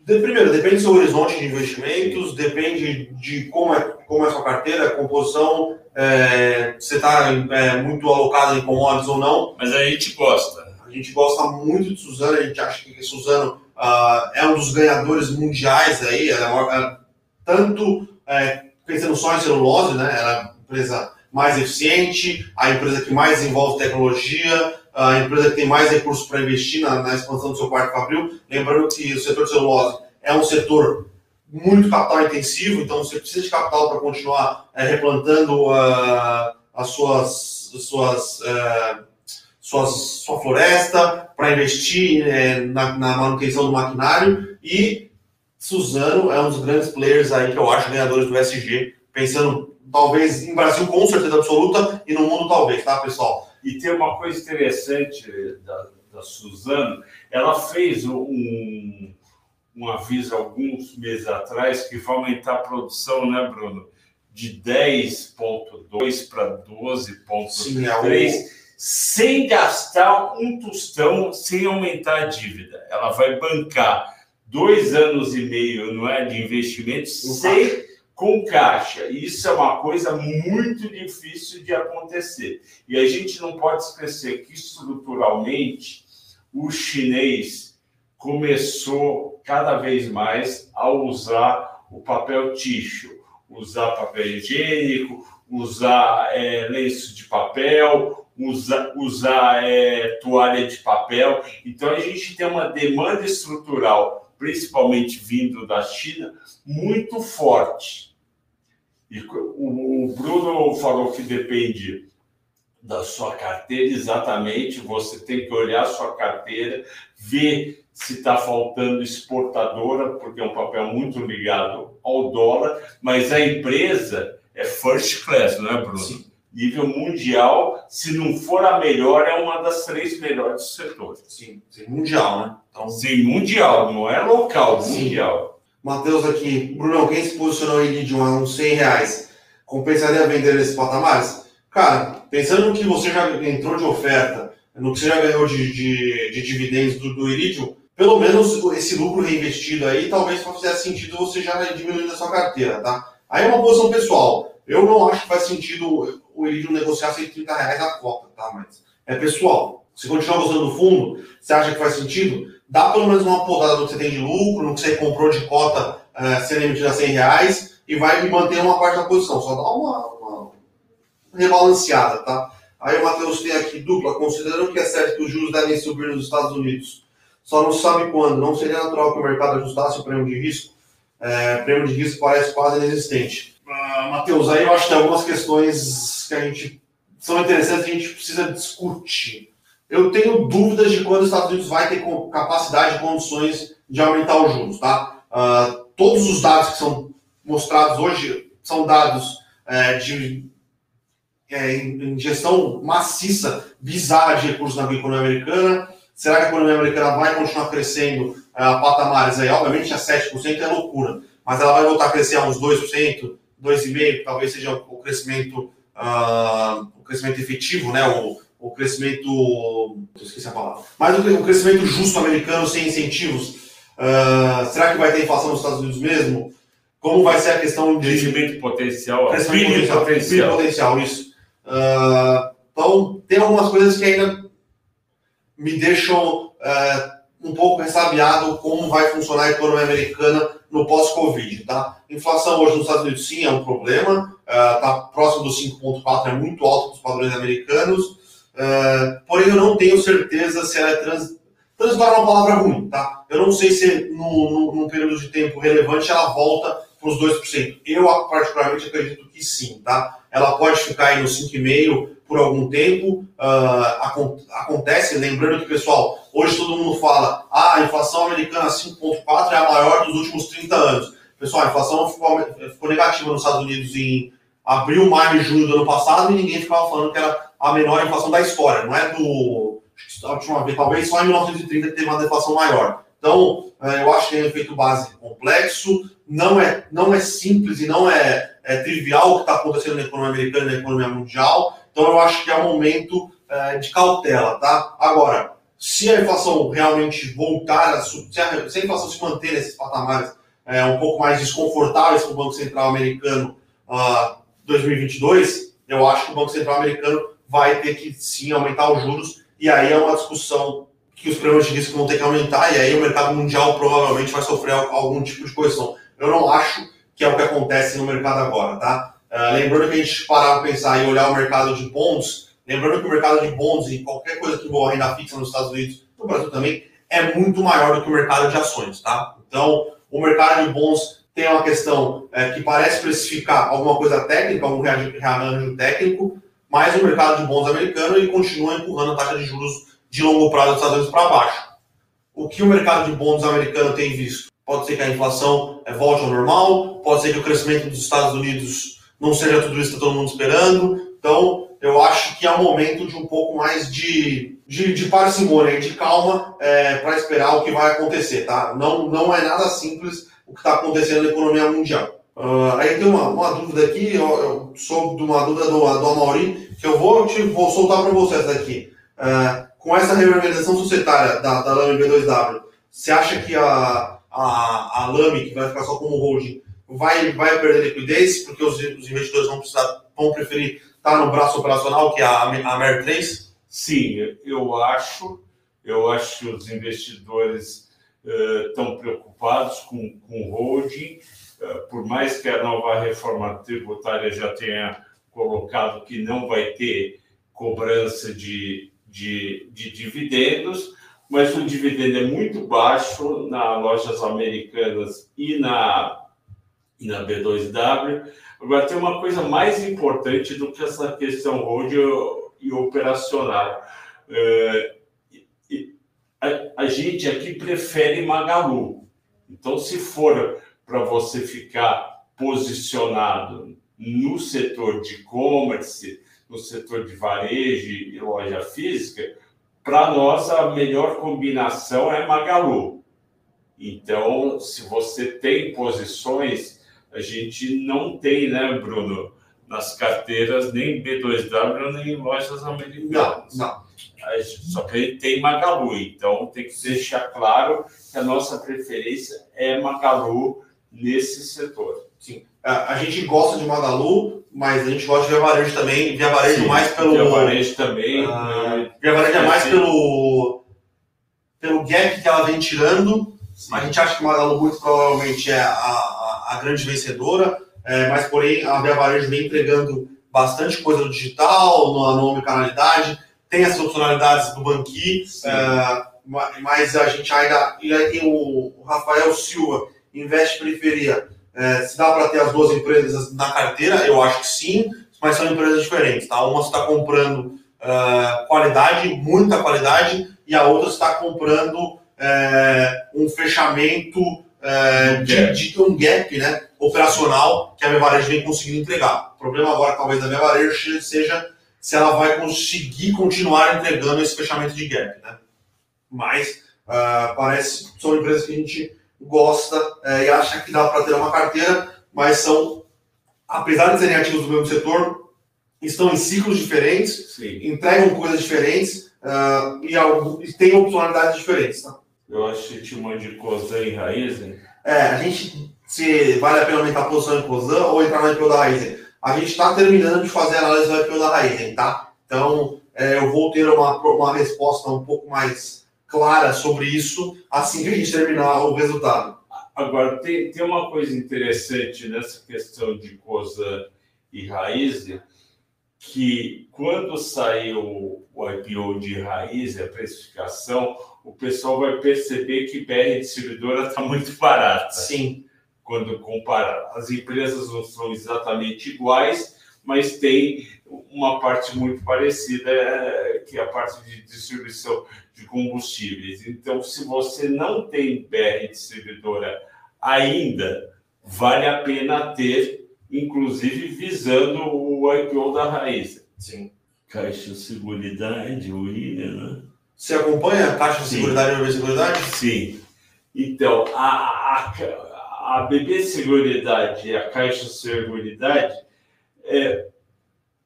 De, primeiro, depende do seu horizonte de investimentos, depende de como é, como é a sua carteira, a composição, é, você está é, muito alocado em commodities ou não. Mas a gente gosta. A gente gosta muito de Suzano, a gente acha que Suzano uh, é um dos ganhadores mundiais aí, ela é, é tanto é, pensando só em celulose, né? Ela é a empresa mais eficiente, a empresa que mais envolve tecnologia, a empresa que tem mais recursos para investir na, na, expansão do seu parque fabril. Lembrando que o setor de celulose é um setor muito capital intensivo, então você precisa de capital para continuar é, replantando uh, as suas, suas, uh, suas, sua floresta, para investir é, na, na, manutenção do maquinário e Suzano é um dos grandes players aí que eu acho ganhadores do SG, pensando talvez em Brasil com certeza absoluta e no mundo talvez, tá pessoal? E tem uma coisa interessante da, da Suzano, ela fez um, um aviso alguns meses atrás que vai aumentar a produção, né, Bruno? De 10,2 para 12,3, é sem gastar um tostão, sem aumentar a dívida. Ela vai bancar dois anos e meio não é, de investimento sem, com caixa. Isso é uma coisa muito difícil de acontecer. E a gente não pode esquecer que estruturalmente o chinês começou cada vez mais a usar o papel tixo, usar papel higiênico, usar é, lenço de papel, usar, usar é, toalha de papel. Então a gente tem uma demanda estrutural principalmente vindo da China, muito forte. E o, Bruno falou que depende da sua carteira, exatamente. Você tem que olhar a sua carteira, ver se está faltando exportadora, porque é um papel muito ligado ao dólar, mas a empresa é first class, não é, Bruno? Sim nível mundial, se não for a melhor, é uma das três melhores do setor. Sim, sim mundial, né? Então... Sim, mundial, não é local, sim. mundial. Matheus aqui, Bruno, quem se posicionou em Iridium a uns 100 reais, compensaria vender nesses patamares? Cara, pensando no que você já entrou de oferta, no que você já ganhou de, de, de dividendos do, do Iridium, pelo menos esse lucro reinvestido aí, talvez fizesse sentido você já diminuir a sua carteira, tá? Aí é uma posição pessoal. Eu não acho que faz sentido o Iridium negociar 130 reais a cota, tá? Mas é pessoal. Se continuar gostando do fundo, você acha que faz sentido? Dá pelo menos uma podada no que você tem de lucro, no que você comprou de cota uh, sendo emitido a 100 reais e vai manter uma parte da posição. Só dá uma, uma rebalanceada, tá? Aí o Matheus tem aqui dupla, considerando que é certo que os juros devem subir nos Estados Unidos, só não sabe quando. Não seria natural que o mercado ajustasse o prêmio de risco? É, prêmio de risco parece quase inexistente. Uh, Matheus, aí eu acho que tem algumas questões que a gente são interessantes que a gente precisa discutir. Eu tenho dúvidas de quando os Estados Unidos vai ter capacidade e condições de aumentar os juros, tá? Uh, todos os dados que são mostrados hoje são dados é, de é, maciça, bizarra de recursos na economia americana. Será que a economia americana vai continuar crescendo uh, patamares aí? Obviamente, a 7% é loucura, mas ela vai voltar a crescer a uns 2%, 2,5%, talvez seja o crescimento, uh, o crescimento efetivo, né? O, o crescimento. esqueci a palavra. Mas o, o crescimento justo americano sem incentivos. Uh, será que vai ter inflação nos Estados Unidos mesmo? Como vai ser a questão de. Crescimento potencial, crescimento potencial, potencial. potencial, isso. Uh, então, tem algumas coisas que ainda me deixam uh, um pouco ressabiado como vai funcionar a economia americana no pós-Covid, tá? Inflação hoje nos Estados Unidos, sim, é um problema, está uh, próximo dos 5,4, é muito alto para os padrões americanos, uh, porém eu não tenho certeza se ela é trans, transitória é uma palavra ruim, tá? Eu não sei se no, no, num período de tempo relevante ela volta os 2%. Eu, particularmente, acredito que sim, tá? Ela pode ficar aí no 5,5% por algum tempo. Uh, acontece, lembrando que, pessoal, hoje todo mundo fala, ah, a inflação americana 5,4% é a maior dos últimos 30 anos. Pessoal, a inflação ficou, ficou negativa nos Estados Unidos em abril, maio e junho do ano passado e ninguém ficava falando que era a menor inflação da história. Não é do. A última vez, talvez só em 1930 teve uma deflação maior. Então, é, eu acho que é um efeito base complexo, não é, não é simples e não é, é trivial o que está acontecendo na economia americana e na economia mundial. Então, eu acho que é um momento é, de cautela, tá? Agora, se a inflação realmente voltar a se a, se a inflação se manter nesses patamares é, um pouco mais desconfortáveis para o Banco Central americano uh, 2022, eu acho que o Banco Central americano vai ter que sim aumentar os juros, e aí é uma discussão que os prêmios de risco vão ter que aumentar, e aí o mercado mundial provavelmente vai sofrer algum tipo de correção. Eu não acho que é o que acontece no mercado agora, tá? Uh, lembrando que a gente parar para pensar e olhar o mercado de bonds, lembrando que o mercado de bonds e qualquer coisa que envolva renda fixa nos Estados Unidos, no Brasil também, é muito maior do que o mercado de ações, tá? Então, o mercado de bonds tem uma questão é, que parece especificar alguma coisa técnica, algum rearranjo técnico, mas o mercado de bonds americano ele continua empurrando a taxa de juros de longo prazo dos Estados Unidos para baixo. O que o mercado de bonds americano tem visto? Pode ser que a inflação é, volte ao normal, pode ser que o crescimento dos Estados Unidos não seja tudo isso que está todo mundo esperando. Então, eu acho que é o momento de um pouco mais de, de, de parcimônia, de calma é, para esperar o que vai acontecer, tá? Não, não é nada simples o que está acontecendo na economia mundial. Uh, aí tem uma, uma dúvida aqui, eu, eu sou de uma dúvida do, do Amaury, que eu vou, te, vou soltar para vocês daqui. Uh, com essa reorganização societária da, da LAME B2W, você acha que a, a, a LAME, que vai ficar só como holding, vai, vai perder liquidez, porque os, os investidores vão, precisar, vão preferir estar no braço operacional, que é a, a MER 3? Sim, eu acho. Eu acho que os investidores uh, estão preocupados com, com holding, uh, por mais que a nova reforma tributária já tenha colocado que não vai ter cobrança de, de, de dividendos, mas o dividendo é muito baixo nas lojas americanas e na, e na B2W. Agora, tem uma coisa mais importante do que essa questão holding e operacional. É, a, a gente aqui prefere Magalu. Então, se for para você ficar posicionado no setor de e-commerce, no setor de varejo e loja física, para nós a melhor combinação é Magalu. Então, se você tem posições, a gente não tem, né, Bruno, nas carteiras nem B2W nem lojas americanas. Não, não. Só que a gente tem Magalu, então tem que deixar claro que a nossa preferência é Magalu nesse setor. Sim. A, a gente gosta de Magalu, mas a gente gosta de Via Varejo também. Via Varejo Sim, mais pelo. Via Varejo também. Uh, né? Via Varejo é mais pelo, pelo gap que ela vem tirando. Sim. A gente acha que Magalu muito provavelmente é a, a, a grande vencedora, é, mas porém a Via Varejo vem entregando bastante coisa no digital, na, na omnicanalidade, tem as funcionalidades do Banqui, é, mas a gente ainda. E aí tem o, o Rafael Silva, investe periferia é, se dá para ter as duas empresas na carteira, eu acho que sim, mas são empresas diferentes. Tá? Uma está comprando uh, qualidade, muita qualidade, e a outra está comprando uh, um fechamento uh, de, de, um gap né, operacional que a Minha Varejo vem conseguindo entregar. O problema agora, talvez, da Minha Varejo seja se ela vai conseguir continuar entregando esse fechamento de gap. Né? Mas parece que são empresas que a gente gosta é, e acha que dá para ter uma carteira, mas são, apesar de serem ativos do mesmo setor, estão em ciclos diferentes, Sim. entregam coisas diferentes uh, e, e têm opcionalidades diferentes. Tá? Eu acho que tinha de Cosan e Raizen. É, a gente, se vale a pena aumentar a posição em Cosan ou entrar na IPO da Raizen. A gente está terminando de fazer a análise da IPO da Raizen, tá? Então, é, eu vou ter uma, uma resposta um pouco mais clara sobre isso assim que a gente terminar o resultado. Agora, tem, tem uma coisa interessante nessa questão de Cosan e Raizen, que quando saiu o IPO de Raizen, a precificação, o pessoal vai perceber que BR distribuidora está muito barata. Sim. Quando compara. As empresas não são exatamente iguais, mas tem uma parte muito parecida, é, que é a parte de distribuição de combustíveis. Então, se você não tem BR distribuidora ainda, vale a pena ter, inclusive visando o IPO da Raiz. Sim. Caixa Seguridade, o INE, né? Você acompanha a Caixa de Sim. Seguridade e Seguridade? Sim. Então, a, a, a BB Seguridade e a Caixa Seguridade é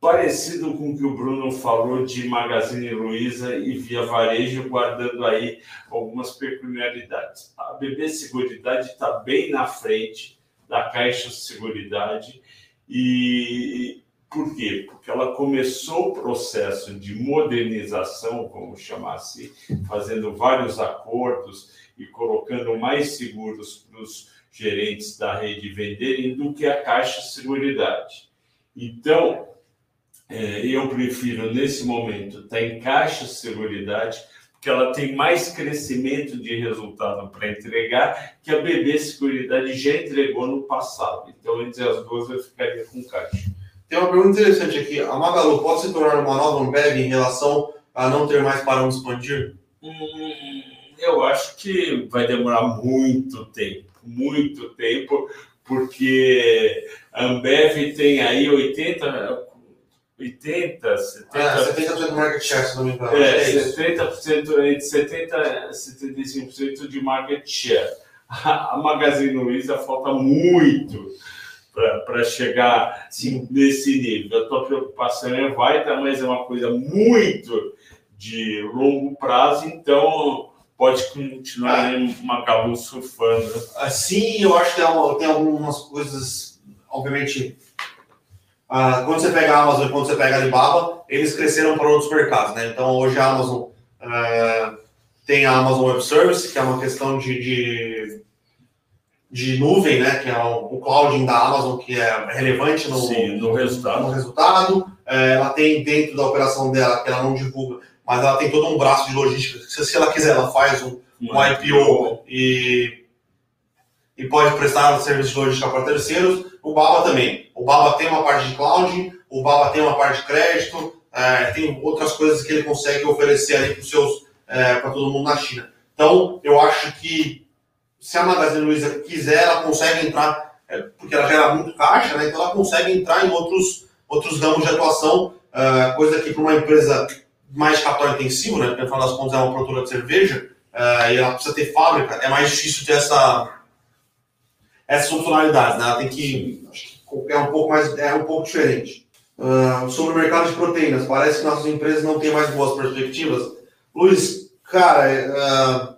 parecido com o que o Bruno falou de Magazine Luiza e Via Varejo, guardando aí algumas peculiaridades. A BB Seguridade está bem na frente da Caixa Seguridade e por quê? Porque ela começou o processo de modernização, vamos chamar assim, fazendo vários acordos e colocando mais seguros para os gerentes da rede venderem do que a Caixa Seguridade. Então, é, eu prefiro, nesse momento, estar em Caixa Seguridade, porque ela tem mais crescimento de resultado para entregar que a BB Seguridade já entregou no passado. Então, entre as duas, eu ficaria com Caixa. Tem uma pergunta interessante aqui. A Magalu pode se tornar uma nova Ambev em relação a não ter mais para onde expandir? Hum, eu acho que vai demorar muito tempo, muito tempo, porque a Ambev tem aí 80, 80, 70, É, 70% do market share, se não me engano. É, É isso. 70%, entre 70% e 75% de market share. A Magazine Luiza falta muito para chegar Sim. nesse nível. A tua preocupação é vai, tá, mas é uma coisa muito de longo prazo, então pode continuar em Magalu surfando. Sim, eu acho que tem algumas coisas, obviamente. Ah, quando você pega a Amazon e quando você pega a Alibaba, eles cresceram para outros mercados, né? Então hoje a Amazon ah, tem a Amazon Web Service, que é uma questão de, de, de nuvem, né? Que é o, o clouding da Amazon, que é relevante no, Sim, no resultado. no resultado. É, ela tem dentro da operação dela, que ela não divulga, mas ela tem todo um braço de logística. Se, se ela quiser, ela faz um, um IPO e, e pode prestar serviço de logística para terceiros. O Baba também. O Baba tem uma parte de cloud, o Baba tem uma parte de crédito, é, tem outras coisas que ele consegue oferecer ali para seus para todo mundo na China. Então, eu acho que se a Magazine Luiza quiser, ela consegue entrar, é, porque ela gera muito caixa, né? Então ela consegue entrar em outros, outros ramos de atuação, é, coisa que para uma empresa mais capital intensivo, né? Porque afinal das contas é uma produtora de cerveja, é, e ela precisa ter fábrica, é mais difícil ter essa, essa funcionalidade, né? Ela tem que, que é um pouco mais, é um pouco diferente. Ah, sobre o mercado de proteínas, parece que nossas empresas não têm mais boas perspectivas. Luiz, cara, ah,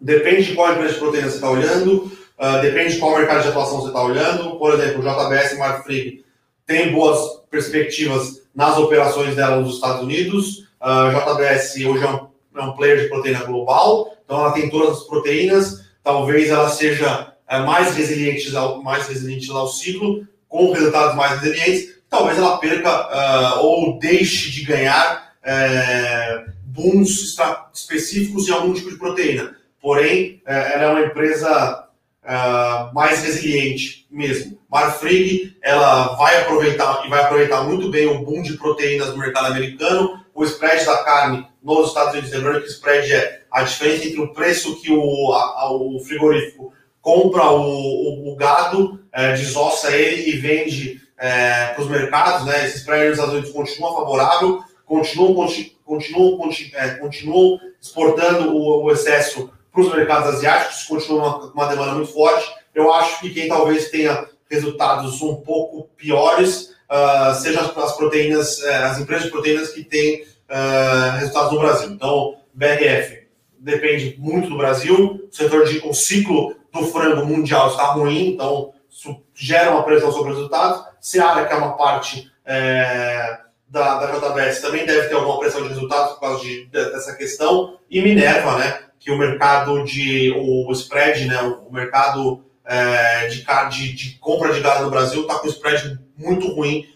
depende de qual empresa de proteína você está olhando, ah, depende de qual mercado de atuação você está olhando. Por exemplo, o JBS Marfrig tem boas perspectivas nas operações dela nos Estados Unidos. A JBS hoje é um, é um player de proteína global, então ela tem todas as proteínas. Talvez ela seja mais resiliente ao, mais resiliente ao ciclo, com resultados mais resilientes. Talvez ela perca ah, ou deixe de ganhar é, booms específicos em algum tipo de proteína. Porém, é, ela é uma empresa ah, mais resiliente mesmo. Marfrig, ela vai aproveitar e vai aproveitar muito bem o boom de proteínas no mercado americano, o spread da carne nos Estados Unidos, lembrando que o spread é a diferença entre o preço que o, a- o frigorífico compra o, o- o gado, é, desossa ele e vende para os mercados, né? Esse spread nos Estados Unidos continua favorável, continuam, conti- continuam, conti- é, continuam exportando o, o excesso para os mercados asiáticos, continua uma, uma demanda muito forte. Eu acho que quem talvez tenha resultados um pouco piores ah, sejam as, as proteínas, eh, as empresas de proteínas que têm ah, resultados no Brasil. Então, BRF, depende muito do Brasil. O setor de o ciclo do frango mundial está ruim, então isso gera uma pressão sobre os resultados. Seara, que é uma parte é, da, da JBS, também deve ter alguma pressão de resultados por causa de, dessa questão. E Minerva, né, que o mercado de o spread, né, o mercado é, de, de, de, compra de gado no Brasil está com spread muito ruim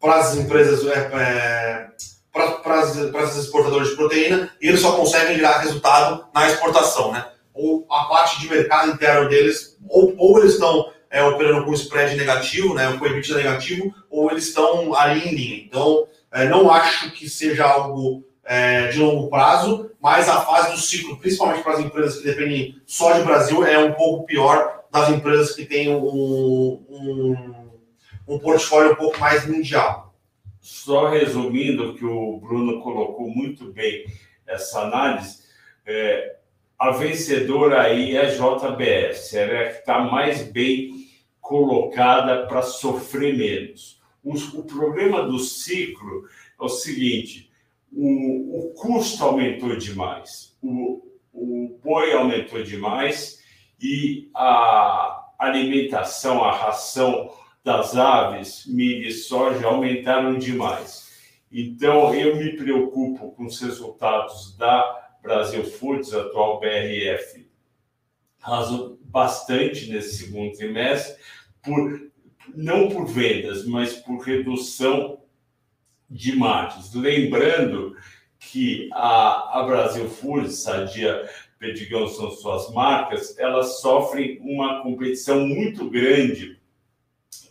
para as empresas, é, é, para as exportadoras de proteína, e eles só conseguem gerar resultado na exportação, né? Ou a parte de mercado interno deles, ou, ou eles estão é, operando com spread negativo, né, com EBITDA negativo, ou eles estão ali em linha. Então, é, não acho que seja algo é, de longo prazo, mas a fase do ciclo, principalmente para as empresas que dependem só de Brasil, é um pouco pior das empresas que têm um, um, um portfólio um pouco mais mundial. Só resumindo que o Bruno colocou muito bem essa análise, é, a vencedora aí é a JBS, ela é que está mais bem colocada para sofrer menos. O, o problema do ciclo é o seguinte: o, o custo aumentou demais, o, o boi aumentou demais e a alimentação, a ração das aves, milho e soja aumentaram demais. Então, eu me preocupo com os resultados da Brasil Foods, atual BRF, arrasou bastante nesse segundo trimestre, por, não por vendas, mas por redução de margens. Lembrando que a, a Brasil Foods, Sadia Perdigão são suas marcas, elas sofrem uma competição muito grande,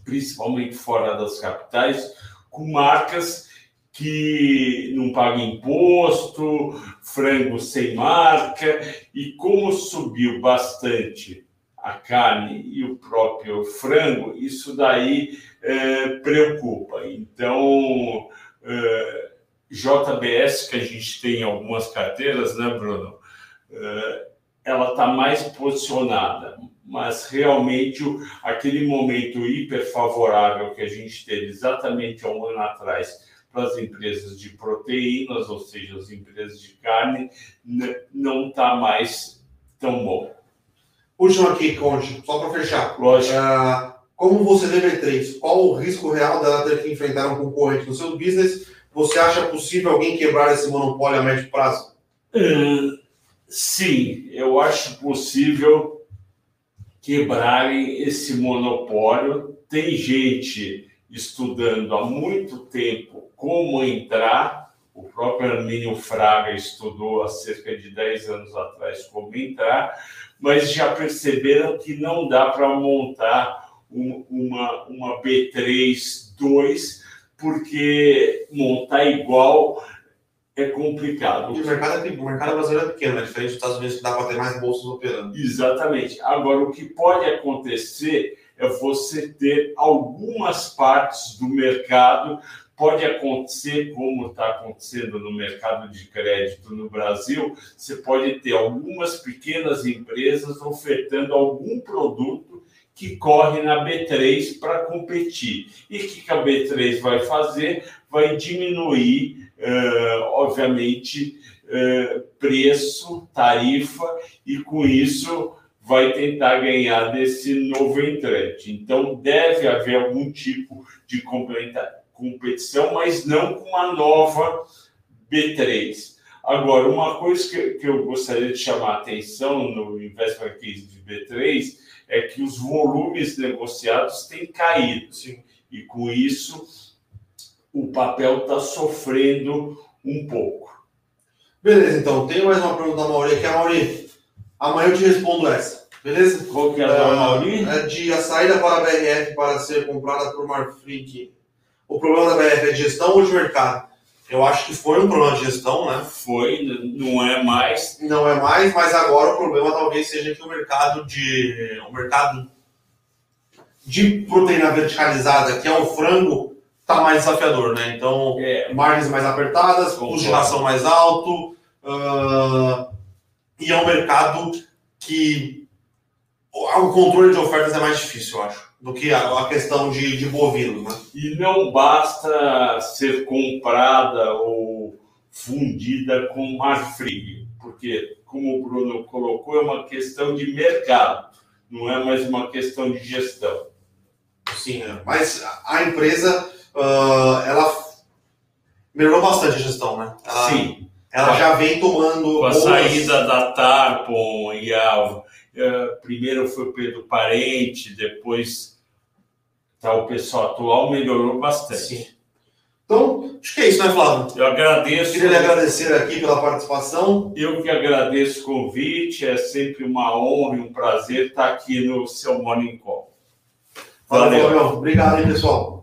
principalmente fora das capitais, com marcas que não pagam imposto, frango sem marca, e como subiu bastante a carne e o próprio frango, isso daí é, preocupa. Então, Uh, JBS, que a gente tem em algumas carteiras, né, Bruno? Uh, ela está mais posicionada, mas realmente aquele momento hiper favorável que a gente teve exatamente há um ano atrás para as empresas de proteínas, ou seja, as empresas de carne, não está mais tão bom. Último aqui, Conde, só para fechar. Lógico. Uh, como você vê B3? Qual o risco real dela ter que enfrentar um concorrente no seu business? Você acha possível alguém quebrar esse monopólio a médio prazo? Uh, sim, eu acho possível quebrarem esse monopólio. Tem gente estudando há muito tempo como entrar. O próprio Arminio Fraga estudou há cerca de 10 anos atrás como entrar, mas já perceberam que não dá para montar uma, uma B3-2, porque montar igual é complicado. E o mercado, é, o mercado brasileiro é pequeno, é diferente dos Estados Unidos que dá para ter mais bolsas operando. Exatamente. Agora, o que pode acontecer é você ter algumas partes do mercado. Pode acontecer, como está acontecendo no mercado de crédito no Brasil, você pode ter algumas pequenas empresas ofertando algum produto que corre na B3 para competir. E o que a B3 vai fazer? Vai diminuir, uh, obviamente, uh, preço, tarifa, e com isso vai tentar ganhar desse novo entrante. Então, deve haver algum tipo de competição, mas não com uma nova B3. Agora, uma coisa que, que eu gostaria de chamar a atenção no Investment Case de B3 é que os volumes negociados têm caído. Sim. E com isso, o papel está sofrendo um pouco. Beleza, então. Tem mais uma pergunta da Mauri aqui. A amanhã eu te respondo essa. Beleza? Qual que é a? É de a saída para a BRF para ser comprada por Marfrig. O problema da BRF é de gestão ou de mercado? Eu acho que foi um problema de gestão, né? Foi, não é mais. Não é mais, mas agora o problema talvez seja que o mercado de o mercado de proteína verticalizada, que é o frango, tá mais desafiador, né? Então, é. margens mais apertadas, custo de ração mais alto, uh, e é um mercado que o controle de ofertas é mais difícil, eu acho do que a, questão de, de bovinos. Né? E não basta ser comprada ou fundida com Marfrig, porque, como o Bruno colocou, é uma questão de mercado, não é mais uma questão de gestão. Sim, é. mas a empresa, uh, ela melhorou bastante a gestão, né? Ela, Sim. Ela já vem tomando. Com a boas... saída da Tarpon e a. Uh, primeiro foi o Pedro Parente, depois tá, o pessoal atual melhorou bastante. Sim. Então, acho que é isso, né, Flávio? Eu agradeço. Queria lhe agradecer aqui pela participação. Eu que agradeço o convite, é sempre uma honra e um prazer estar aqui no seu Morning Call. Valeu, Valeu. Obrigado, hein, pessoal.